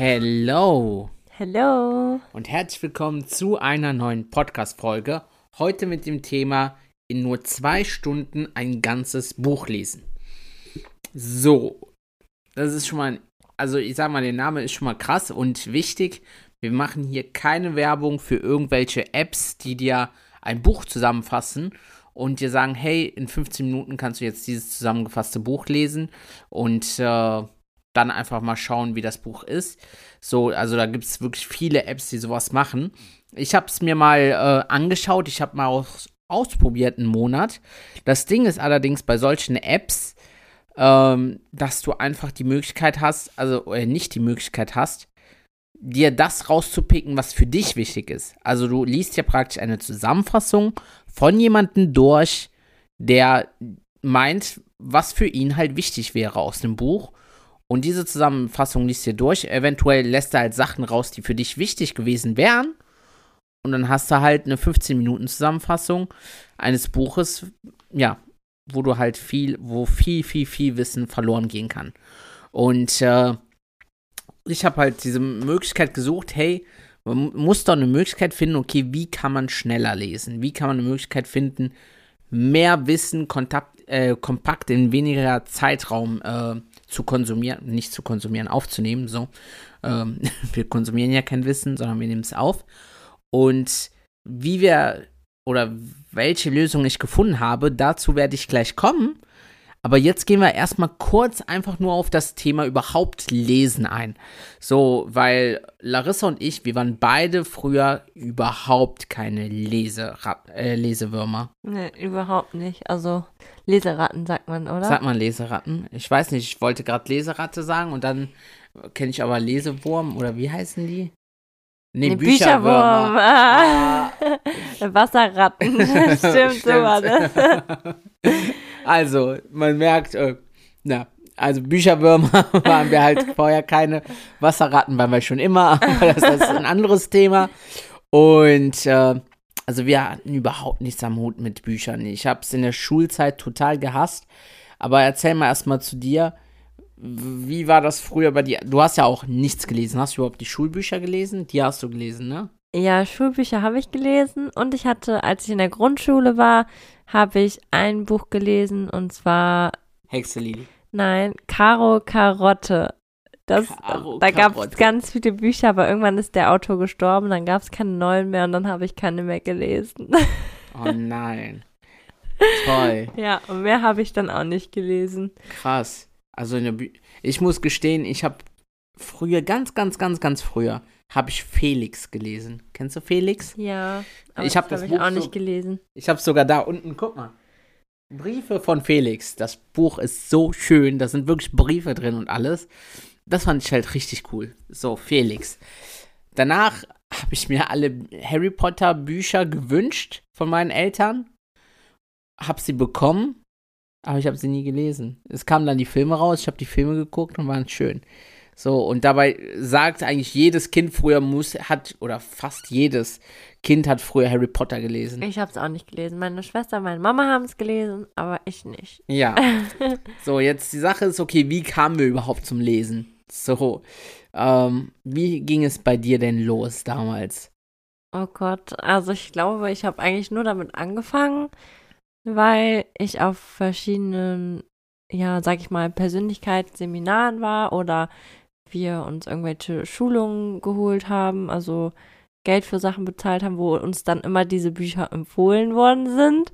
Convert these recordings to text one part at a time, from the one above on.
Hello Hello. und herzlich willkommen zu einer neuen Podcast-Folge. Heute mit dem Thema in nur zwei Stunden ein ganzes Buch lesen. So, das ist schon mal, also ich sag mal, der Name ist schon mal krass und wichtig. Wir machen hier keine Werbung für irgendwelche Apps, die dir ein Buch zusammenfassen und dir sagen, hey, in 15 Minuten kannst du jetzt dieses zusammengefasste Buch lesen und äh, dann einfach mal schauen, wie das Buch ist. So, also da gibt es wirklich viele Apps, die sowas machen. Ich habe es mir mal äh, angeschaut, ich habe mal aus, ausprobiert einen Monat. Das Ding ist allerdings bei solchen Apps, ähm, dass du einfach die Möglichkeit hast, also äh, nicht die Möglichkeit hast, dir das rauszupicken, was für dich wichtig ist. Also du liest ja praktisch eine Zusammenfassung von jemandem durch, der meint, was für ihn halt wichtig wäre aus dem Buch. Und diese Zusammenfassung liest dir durch. Eventuell lässt er halt Sachen raus, die für dich wichtig gewesen wären. Und dann hast du halt eine 15-Minuten-Zusammenfassung eines Buches, ja, wo du halt viel, wo viel, viel, viel Wissen verloren gehen kann. Und äh, ich habe halt diese Möglichkeit gesucht, hey, man muss doch eine Möglichkeit finden, okay, wie kann man schneller lesen? Wie kann man eine Möglichkeit finden, mehr Wissen kontakt, äh, kompakt in weniger Zeitraum äh, zu konsumieren, nicht zu konsumieren, aufzunehmen, so. Ähm, wir konsumieren ja kein Wissen, sondern wir nehmen es auf. Und wie wir oder welche Lösung ich gefunden habe, dazu werde ich gleich kommen. Aber jetzt gehen wir erstmal kurz einfach nur auf das Thema überhaupt Lesen ein. So, weil Larissa und ich, wir waren beide früher überhaupt keine Leserat äh, Lesewürmer. Nee, überhaupt nicht. Also Leseratten sagt man, oder? Sagt man Leseratten? Ich weiß nicht, ich wollte gerade Leseratte sagen und dann kenne ich aber Lesewurm oder wie heißen die? Nee, Nee, Bücherwürmer. Bücherwurm. Ah. Wasserratten. Stimmt, so war das. Also, man merkt, äh, na, also Bücherwürmer waren wir halt vorher keine. Wasserratten waren wir schon immer, aber das ist ein anderes Thema. Und äh, also wir hatten überhaupt nichts am Hut mit Büchern. Ich habe es in der Schulzeit total gehasst. Aber erzähl mal erstmal zu dir, wie war das früher bei dir? Du hast ja auch nichts gelesen. Hast du überhaupt die Schulbücher gelesen? Die hast du gelesen, ne? Ja, Schulbücher habe ich gelesen und ich hatte, als ich in der Grundschule war, habe ich ein Buch gelesen und zwar, Hexe Lili. nein, Caro Karotte. Das, Karo da gab es ganz viele Bücher, aber irgendwann ist der Autor gestorben, dann gab es keine neuen mehr und dann habe ich keine mehr gelesen. Oh nein. Toll. ja, und mehr habe ich dann auch nicht gelesen. Krass. Also in der Bü ich muss gestehen, ich habe früher, ganz, ganz, ganz, ganz früher, habe ich Felix gelesen. Kennst du Felix? Ja, aber Ich hab das habe ich Buch auch so- nicht gelesen. Ich habe sogar da unten, guck mal. Briefe von Felix. Das Buch ist so schön. Da sind wirklich Briefe drin und alles. Das fand ich halt richtig cool. So, Felix. Danach habe ich mir alle Harry Potter Bücher gewünscht von meinen Eltern. Hab sie bekommen, aber ich habe sie nie gelesen. Es kamen dann die Filme raus, ich habe die Filme geguckt und waren schön. So, und dabei sagt eigentlich jedes Kind früher muss, hat, oder fast jedes Kind hat früher Harry Potter gelesen. Ich habe es auch nicht gelesen. Meine Schwester meine Mama haben es gelesen, aber ich nicht. Ja. so, jetzt die Sache ist, okay, wie kamen wir überhaupt zum Lesen? So, ähm, wie ging es bei dir denn los damals? Oh Gott, also ich glaube, ich habe eigentlich nur damit angefangen, weil ich auf verschiedenen, ja, sag ich mal, Persönlichkeitsseminaren war oder wir uns irgendwelche Schulungen geholt haben, also Geld für Sachen bezahlt haben, wo uns dann immer diese Bücher empfohlen worden sind.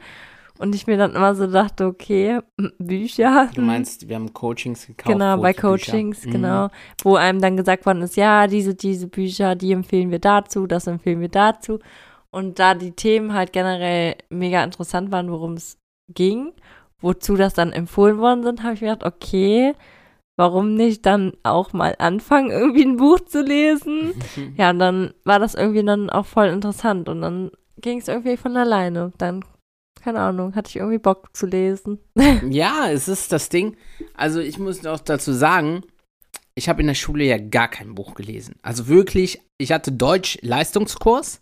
Und ich mir dann immer so dachte, okay, Bücher. Du meinst, wir haben Coachings gekauft. Genau, bei. Coachings, Mhm. genau. Wo einem dann gesagt worden ist, ja, diese, diese Bücher, die empfehlen wir dazu, das empfehlen wir dazu. Und da die Themen halt generell mega interessant waren, worum es ging wozu das dann empfohlen worden sind, habe ich mir gedacht, okay, warum nicht dann auch mal anfangen, irgendwie ein Buch zu lesen? ja, und dann war das irgendwie dann auch voll interessant und dann ging es irgendwie von alleine. Dann, keine Ahnung, hatte ich irgendwie Bock zu lesen. ja, es ist das Ding. Also ich muss auch dazu sagen, ich habe in der Schule ja gar kein Buch gelesen. Also wirklich, ich hatte Deutsch-Leistungskurs.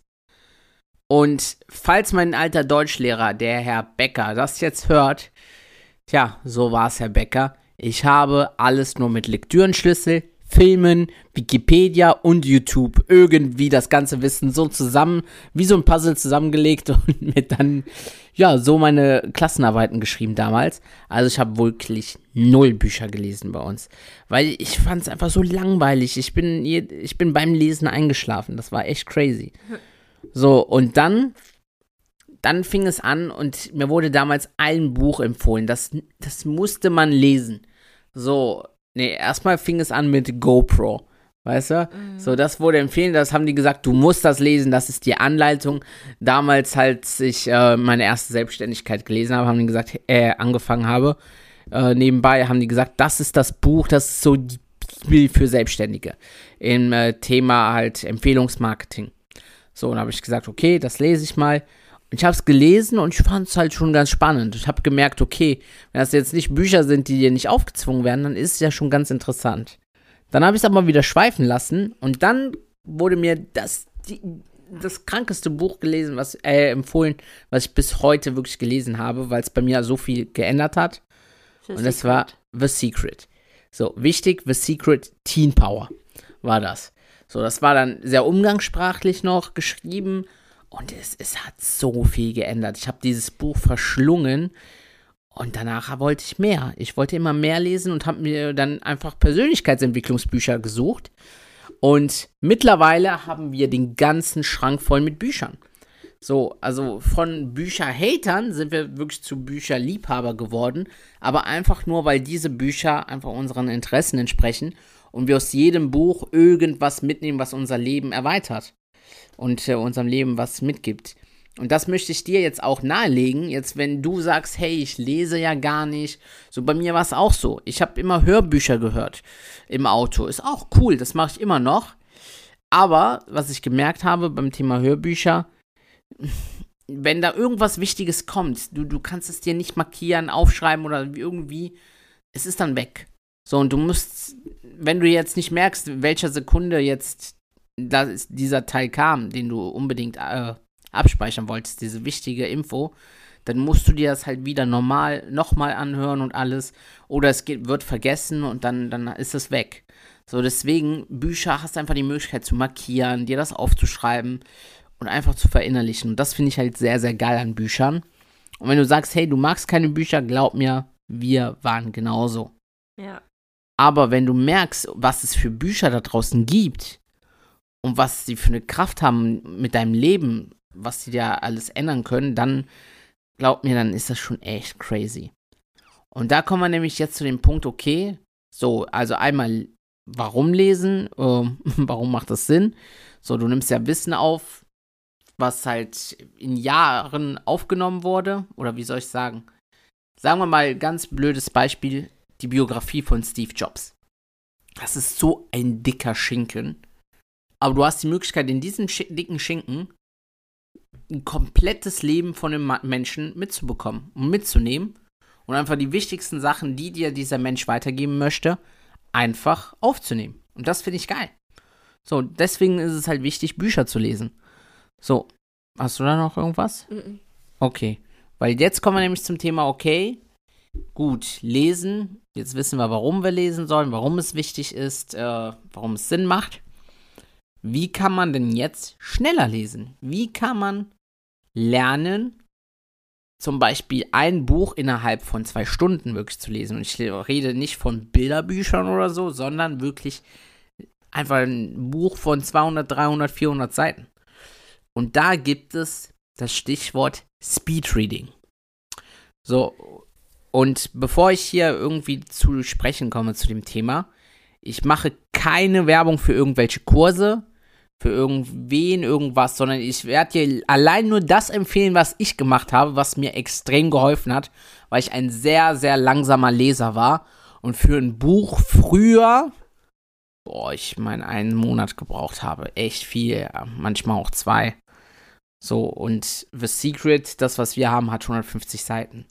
Und falls mein alter Deutschlehrer, der Herr Becker, das jetzt hört, tja, so war es, Herr Becker. Ich habe alles nur mit Lektürenschlüssel, Filmen, Wikipedia und YouTube irgendwie das ganze Wissen so zusammen, wie so ein Puzzle zusammengelegt und mir dann, ja, so meine Klassenarbeiten geschrieben damals. Also ich habe wirklich null Bücher gelesen bei uns, weil ich fand es einfach so langweilig. Ich bin, ich bin beim Lesen eingeschlafen. Das war echt crazy. So, und dann dann fing es an und mir wurde damals ein Buch empfohlen. Das, das musste man lesen. So, Nee, erstmal fing es an mit GoPro. Weißt du? Mhm. So, das wurde empfehlen, das haben die gesagt, du musst das lesen, das ist die Anleitung. Damals, als ich äh, meine erste Selbstständigkeit gelesen habe, haben die gesagt, äh, angefangen habe, äh, nebenbei haben die gesagt, das ist das Buch, das ist so die Bibel für Selbstständige. Im äh, Thema halt Empfehlungsmarketing. So, und habe ich gesagt, okay, das lese ich mal. Ich habe es gelesen und ich fand es halt schon ganz spannend. Ich habe gemerkt, okay, wenn das jetzt nicht Bücher sind, die dir nicht aufgezwungen werden, dann ist es ja schon ganz interessant. Dann habe ich es aber wieder schweifen lassen und dann wurde mir das, die, das krankeste Buch gelesen, was äh, empfohlen, was ich bis heute wirklich gelesen habe, weil es bei mir so viel geändert hat. The und das war The Secret. So, wichtig, The Secret Teen Power war das. So, das war dann sehr umgangssprachlich noch geschrieben und es, es hat so viel geändert. Ich habe dieses Buch verschlungen und danach wollte ich mehr. Ich wollte immer mehr lesen und habe mir dann einfach Persönlichkeitsentwicklungsbücher gesucht. Und mittlerweile haben wir den ganzen Schrank voll mit Büchern. So, also von Bücherhatern sind wir wirklich zu Bücherliebhaber geworden, aber einfach nur, weil diese Bücher einfach unseren Interessen entsprechen und wir aus jedem Buch irgendwas mitnehmen, was unser Leben erweitert und äh, unserem Leben was mitgibt. Und das möchte ich dir jetzt auch nahelegen. Jetzt, wenn du sagst, hey, ich lese ja gar nicht. So bei mir war es auch so. Ich habe immer Hörbücher gehört im Auto. Ist auch cool, das mache ich immer noch. Aber was ich gemerkt habe beim Thema Hörbücher, wenn da irgendwas Wichtiges kommt, du, du kannst es dir nicht markieren, aufschreiben oder irgendwie, es ist dann weg. So, und du musst, wenn du jetzt nicht merkst, welcher Sekunde jetzt dass dieser Teil kam, den du unbedingt äh, abspeichern wolltest, diese wichtige Info, dann musst du dir das halt wieder normal nochmal anhören und alles. Oder es geht, wird vergessen und dann, dann ist es weg. So, deswegen, Bücher hast du einfach die Möglichkeit zu markieren, dir das aufzuschreiben und einfach zu verinnerlichen. Und das finde ich halt sehr, sehr geil an Büchern. Und wenn du sagst, hey, du magst keine Bücher, glaub mir, wir waren genauso. Ja. Aber wenn du merkst, was es für Bücher da draußen gibt, und was sie für eine Kraft haben mit deinem Leben, was sie dir alles ändern können, dann glaub mir, dann ist das schon echt crazy. Und da kommen wir nämlich jetzt zu dem Punkt, okay, so, also einmal, warum lesen? Äh, warum macht das Sinn? So, du nimmst ja Wissen auf, was halt in Jahren aufgenommen wurde, oder wie soll ich sagen? Sagen wir mal, ganz blödes Beispiel, die Biografie von Steve Jobs. Das ist so ein dicker Schinken aber du hast die Möglichkeit, in diesen sch dicken Schinken ein komplettes Leben von dem Menschen mitzubekommen und mitzunehmen und einfach die wichtigsten Sachen, die dir dieser Mensch weitergeben möchte, einfach aufzunehmen. Und das finde ich geil. So, deswegen ist es halt wichtig, Bücher zu lesen. So, hast du da noch irgendwas? Mhm. Okay, weil jetzt kommen wir nämlich zum Thema, okay, gut, lesen. Jetzt wissen wir, warum wir lesen sollen, warum es wichtig ist, äh, warum es Sinn macht. Wie kann man denn jetzt schneller lesen? Wie kann man lernen, zum Beispiel ein Buch innerhalb von zwei Stunden wirklich zu lesen? Und ich rede nicht von Bilderbüchern oder so, sondern wirklich einfach ein Buch von 200, 300, 400 Seiten. Und da gibt es das Stichwort Speedreading. So, und bevor ich hier irgendwie zu sprechen komme zu dem Thema, ich mache keine Werbung für irgendwelche Kurse, für irgendwen irgendwas, sondern ich werde dir allein nur das empfehlen, was ich gemacht habe, was mir extrem geholfen hat, weil ich ein sehr, sehr langsamer Leser war und für ein Buch früher, boah, ich meine, einen Monat gebraucht habe. Echt viel, manchmal auch zwei. So, und The Secret, das, was wir haben, hat 150 Seiten.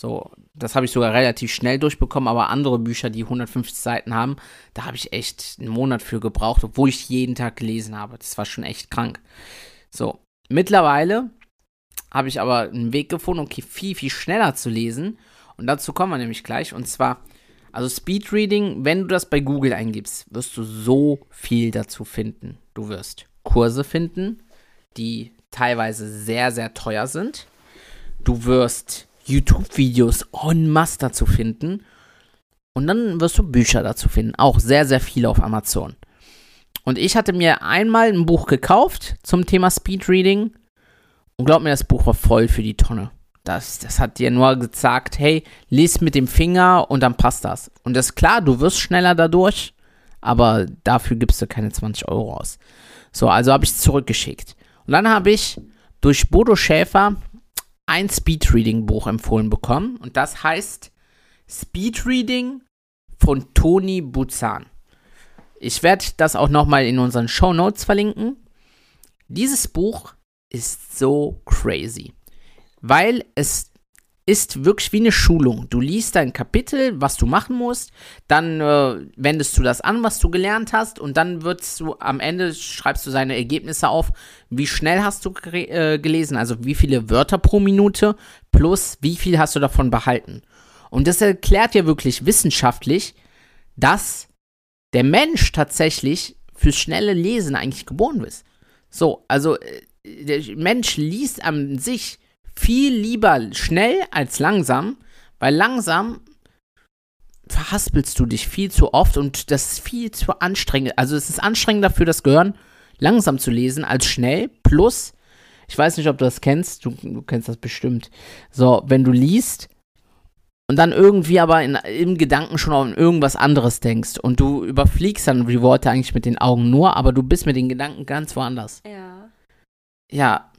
So, das habe ich sogar relativ schnell durchbekommen, aber andere Bücher, die 150 Seiten haben, da habe ich echt einen Monat für gebraucht, obwohl ich jeden Tag gelesen habe. Das war schon echt krank. So, mittlerweile habe ich aber einen Weg gefunden, okay, viel, viel schneller zu lesen. Und dazu kommen wir nämlich gleich. Und zwar, also Speedreading, wenn du das bei Google eingibst, wirst du so viel dazu finden. Du wirst Kurse finden, die teilweise sehr, sehr teuer sind. Du wirst YouTube-Videos en masse dazu finden. Und dann wirst du Bücher dazu finden. Auch sehr, sehr viele auf Amazon. Und ich hatte mir einmal ein Buch gekauft zum Thema Speedreading. Und glaub mir, das Buch war voll für die Tonne. Das, das hat dir nur gesagt, hey, lies mit dem Finger und dann passt das. Und das ist klar, du wirst schneller dadurch, aber dafür gibst du keine 20 Euro aus. So, also habe ich es zurückgeschickt. Und dann habe ich durch Bodo Schäfer ein Speedreading-Buch empfohlen bekommen und das heißt Speedreading von Toni Buzan. Ich werde das auch nochmal in unseren Show Notes verlinken. Dieses Buch ist so crazy, weil es ist wirklich wie eine Schulung. Du liest ein Kapitel, was du machen musst, dann äh, wendest du das an, was du gelernt hast, und dann wirst du am Ende schreibst du seine Ergebnisse auf, wie schnell hast du äh, gelesen, also wie viele Wörter pro Minute, plus wie viel hast du davon behalten. Und das erklärt dir wirklich wissenschaftlich, dass der Mensch tatsächlich fürs schnelle Lesen eigentlich geboren ist. So, also äh, der Mensch liest an sich viel lieber schnell als langsam, weil langsam verhaspelst du dich viel zu oft und das ist viel zu anstrengend. Also es ist anstrengender für das Gehirn, langsam zu lesen als schnell. Plus, ich weiß nicht, ob du das kennst, du, du kennst das bestimmt. So, wenn du liest und dann irgendwie aber in, im Gedanken schon an irgendwas anderes denkst und du überfliegst dann die Worte eigentlich mit den Augen nur, aber du bist mit den Gedanken ganz woanders. Ja. Ja,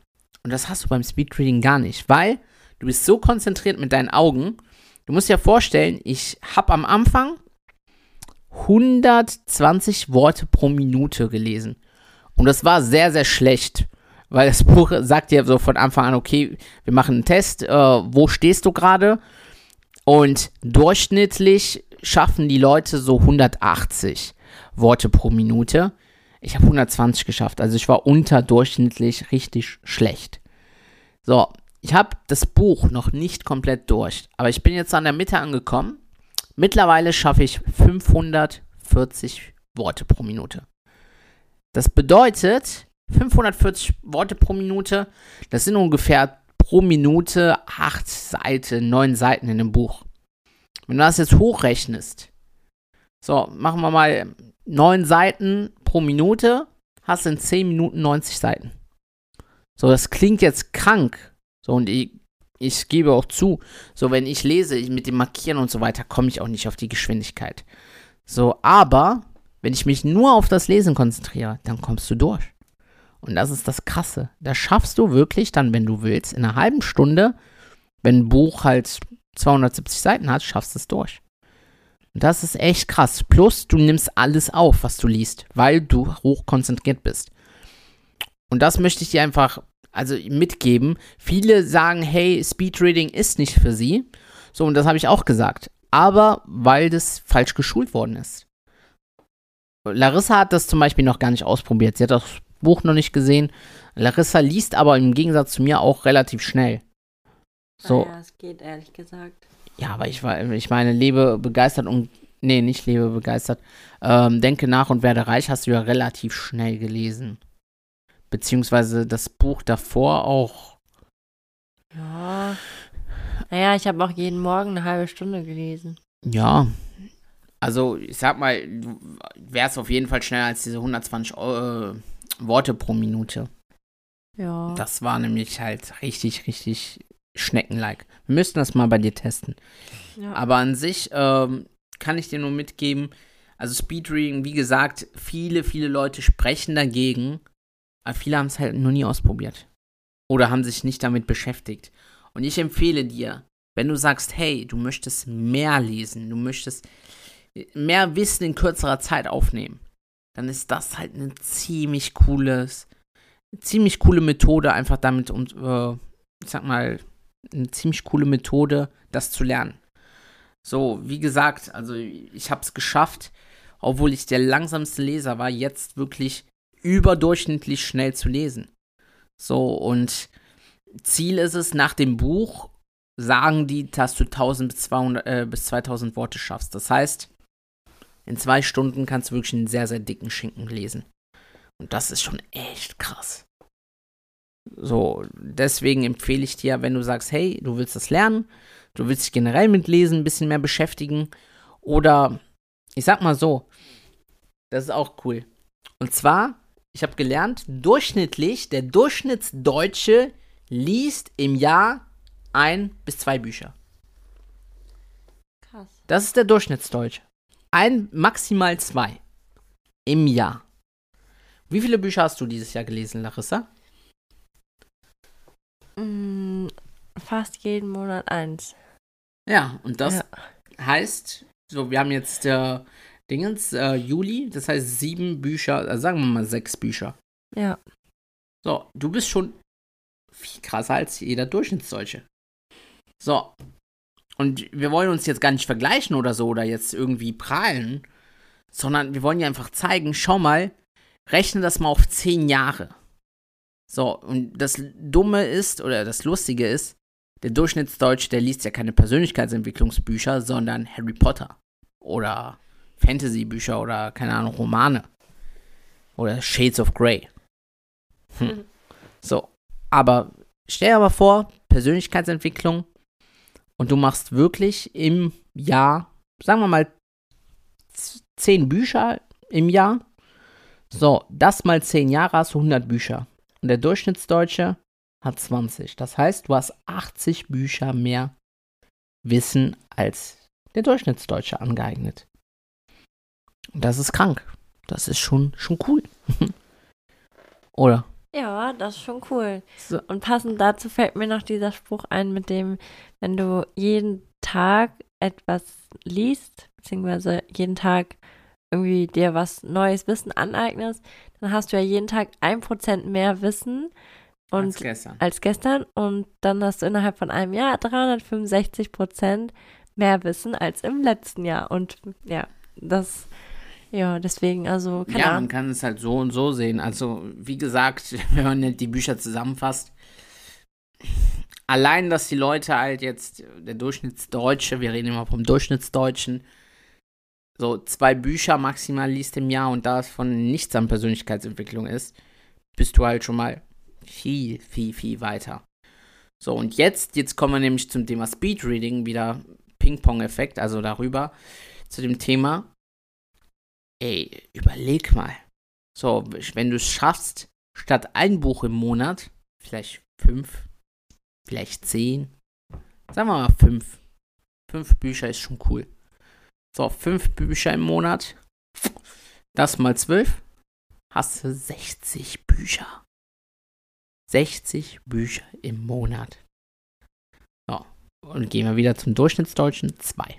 und das hast du beim Speedreading gar nicht, weil du bist so konzentriert mit deinen Augen. Du musst dir vorstellen, ich habe am Anfang 120 Worte pro Minute gelesen. Und das war sehr, sehr schlecht, weil das Buch sagt dir so von Anfang an, okay, wir machen einen Test, äh, wo stehst du gerade? Und durchschnittlich schaffen die Leute so 180 Worte pro Minute. Ich habe 120 geschafft, also ich war unterdurchschnittlich richtig schlecht. So, ich habe das Buch noch nicht komplett durch, aber ich bin jetzt an der Mitte angekommen. Mittlerweile schaffe ich 540 Worte pro Minute. Das bedeutet, 540 Worte pro Minute, das sind ungefähr pro Minute 8 Seiten, 9 Seiten in dem Buch. Wenn du das jetzt hochrechnest, so, machen wir mal 9 Seiten pro Minute hast du in 10 Minuten 90 Seiten. So, das klingt jetzt krank. So, und ich, ich gebe auch zu, so, wenn ich lese, ich, mit dem Markieren und so weiter, komme ich auch nicht auf die Geschwindigkeit. So, aber, wenn ich mich nur auf das Lesen konzentriere, dann kommst du durch. Und das ist das Krasse. Da schaffst du wirklich dann, wenn du willst, in einer halben Stunde, wenn ein Buch halt 270 Seiten hat, schaffst du es durch. Das ist echt krass. Plus, du nimmst alles auf, was du liest, weil du hoch konzentriert bist. Und das möchte ich dir einfach also mitgeben. Viele sagen, hey, Speedreading ist nicht für sie. So, und das habe ich auch gesagt. Aber weil das falsch geschult worden ist. Larissa hat das zum Beispiel noch gar nicht ausprobiert. Sie hat das Buch noch nicht gesehen. Larissa liest aber im Gegensatz zu mir auch relativ schnell. So. Ja, es geht ehrlich gesagt. Ja, aber ich war, ich meine, lebe begeistert und nee, nicht lebe begeistert. Ähm, Denke nach und werde reich hast du ja relativ schnell gelesen. Beziehungsweise das Buch davor auch. Ja. Naja, ich habe auch jeden Morgen eine halbe Stunde gelesen. Ja. Also, ich sag mal, du wärst auf jeden Fall schneller als diese 120 äh, Worte pro Minute. Ja. Das war nämlich halt richtig, richtig Schneckenlike. Wir müssten das mal bei dir testen. ja. Aber an sich ähm, kann ich dir nur mitgeben, also Speedreading, wie gesagt, viele, viele Leute sprechen dagegen, Aber viele haben es halt noch nie ausprobiert. Oder haben sich nicht damit beschäftigt. Und ich empfehle dir, wenn du sagst, hey, du möchtest mehr lesen, du möchtest mehr Wissen in kürzerer Zeit aufnehmen, dann ist das halt eine ziemlich cooles, ziemlich coole Methode, einfach damit, um, äh, ich sag mal, eine ziemlich coole Methode, das zu lernen. So, wie gesagt, also ich habe es geschafft, obwohl ich der langsamste Leser war, jetzt wirklich überdurchschnittlich schnell zu lesen. So, und Ziel ist es, nach dem Buch sagen die, dass du 1000 bis, 200, äh, bis 2000 Worte schaffst. Das heißt, in zwei Stunden kannst du wirklich einen sehr, sehr dicken Schinken lesen. Und das ist schon echt krass. So, deswegen empfehle ich dir, wenn du sagst, hey, du willst das lernen, du willst dich generell mit Lesen ein bisschen mehr beschäftigen oder ich sag mal so, das ist auch cool. Und zwar, ich habe gelernt, durchschnittlich, der Durchschnittsdeutsche liest im Jahr ein bis zwei Bücher. Krass. Das ist der Durchschnittsdeutsche. Ein, maximal zwei im Jahr. Wie viele Bücher hast du dieses Jahr gelesen, Larissa? Mm, fast jeden Monat eins. Ja, und das Ja. heißt, so, wir haben jetzt äh, Dingens, äh, Juli, das heißt sieben Bücher, also sagen wir mal sechs Bücher. Ja. So, du bist schon viel krasser als jeder Durchschnittsdeutsche. So. Und wir wollen uns jetzt gar nicht vergleichen oder so oder jetzt irgendwie prahlen, sondern wir wollen ja einfach zeigen, schau mal, rechne das mal auf zehn Jahre. So, und das Dumme ist, oder das Lustige ist, der Durchschnittsdeutsche, der liest ja keine Persönlichkeitsentwicklungsbücher, sondern Harry Potter. Oder Fantasy-Bücher oder, keine Ahnung, Romane. Oder Shades of Grey. Hm. Mhm. So, aber stell dir aber vor, Persönlichkeitsentwicklung und du machst wirklich im Jahr, sagen wir mal, zehn Bücher im Jahr. So, das mal zehn Jahre hast du 100 Bücher. Und der Durchschnittsdeutsche hat 20. Das heißt, du hast 80 Bücher mehr Wissen als der Durchschnittsdeutsche angeeignet. Und das ist krank. Das ist schon, schon cool. Oder? Ja, das ist schon cool. So. Und passend dazu fällt mir noch dieser Spruch ein, mit dem, wenn du jeden Tag etwas liest, beziehungsweise jeden Tag irgendwie dir was Neues Wissen aneignest, dann hast du ja jeden Tag ein Prozent mehr Wissen und als gestern. als gestern und dann hast du innerhalb von einem Jahr 365 Prozent mehr Wissen als im letzten Jahr. Und ja, das, ja, deswegen, also, keine Ja, man Ahnung. kann es halt so und so sehen. Also, wie gesagt, wenn man nicht die Bücher zusammenfasst, allein, dass die Leute halt jetzt, der Durchschnittsdeutsche, wir reden immer vom Durchschnittsdeutschen, so zwei Bücher maximal liest im Jahr und davon nichts an Persönlichkeitsentwicklung ist, bist du halt schon mal viel, viel, viel weiter. So, und jetzt, jetzt kommen wir nämlich zum Thema Speedreading, wieder Ping-Pong-Effekt, also darüber, zu dem Thema, ey, überleg mal. So, wenn du es schaffst, statt ein Buch im Monat, vielleicht fünf, vielleicht zehn, sagen wir mal fünf. Fünf Bücher ist schon cool. So, fünf Bücher im Monat, das mal zwölf, hast du 60 Bücher. 60 Bücher im Monat. So, und gehen wir wieder zum Durchschnittsdeutschen, zwei.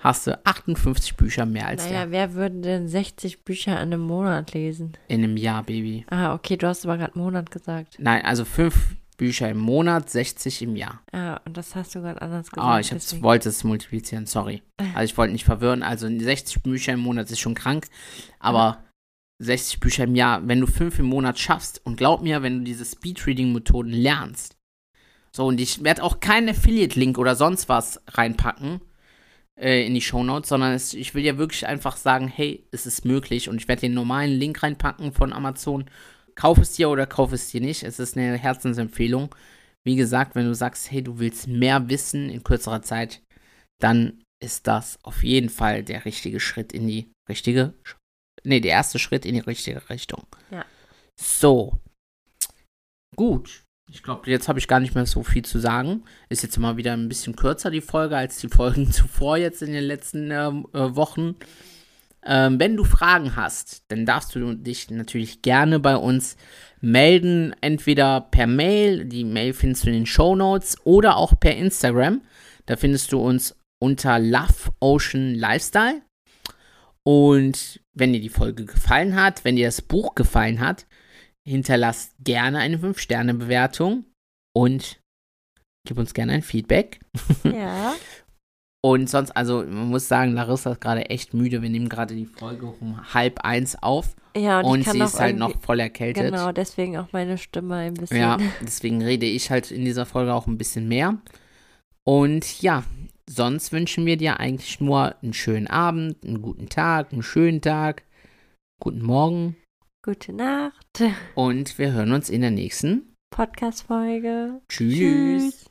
Hast du 58 Bücher mehr als Naja, der wer würde denn 60 Bücher in einem Monat lesen? in einem Jahr, Baby. Ah, okay, du hast aber gerade Monat gesagt. Nein, also fünf Bücher im Monat, 60 im Jahr. Ah, und das hast du gerade anders gesagt. Ah, ich hab's, deswegen- wollte es multiplizieren, sorry. Also ich wollte nicht verwirren. Also 60 Bücher im Monat ist schon krank, aber 60 Bücher im Jahr, wenn du fünf im Monat schaffst, und glaub mir, wenn du diese Speedreading-Methoden lernst, so, und ich werde auch keinen Affiliate-Link oder sonst was reinpacken äh, in die Shownotes, sondern es, ich will ja wirklich einfach sagen, hey, es ist möglich und ich werde den normalen Link reinpacken von Amazon. Kauf es dir oder kauf es dir nicht. Es ist eine Herzensempfehlung. Wie gesagt, wenn du sagst, hey, du willst mehr wissen in kürzerer Zeit, dann ist das auf jeden Fall der richtige Schritt in die richtige, nee, der erste Schritt in die richtige Richtung. Ja. So. Gut. Ich glaube, jetzt habe ich gar nicht mehr so viel zu sagen. Ist jetzt mal wieder ein bisschen kürzer, die Folge, als die Folgen zuvor jetzt in den letzten ähm, äh, Wochen. Ähm, wenn du Fragen hast, dann darfst du dich natürlich gerne bei uns melden, entweder per Mail, die Mail findest du in den Show Notes, oder auch per Instagram. Da findest du uns unter Love Ocean Lifestyle. Und wenn dir die Folge gefallen hat, wenn dir das Buch gefallen hat, hinterlass gerne eine 5-Sterne-Bewertung und gib uns gerne ein Feedback. Ja. Und sonst, also man muss sagen, Larissa ist gerade echt müde. Wir nehmen gerade die Folge um halb eins auf. Ja, und, Und, sie ist halt noch voll erkältet. Genau, deswegen auch meine Stimme ein bisschen. Ja, deswegen rede ich halt in dieser Folge auch ein bisschen mehr. Und ja, sonst wünschen wir dir eigentlich nur einen schönen Abend, einen guten Tag, einen schönen Tag, guten Morgen. Gute Nacht. Und wir hören uns in der nächsten. Podcast-Folge. Tschüss.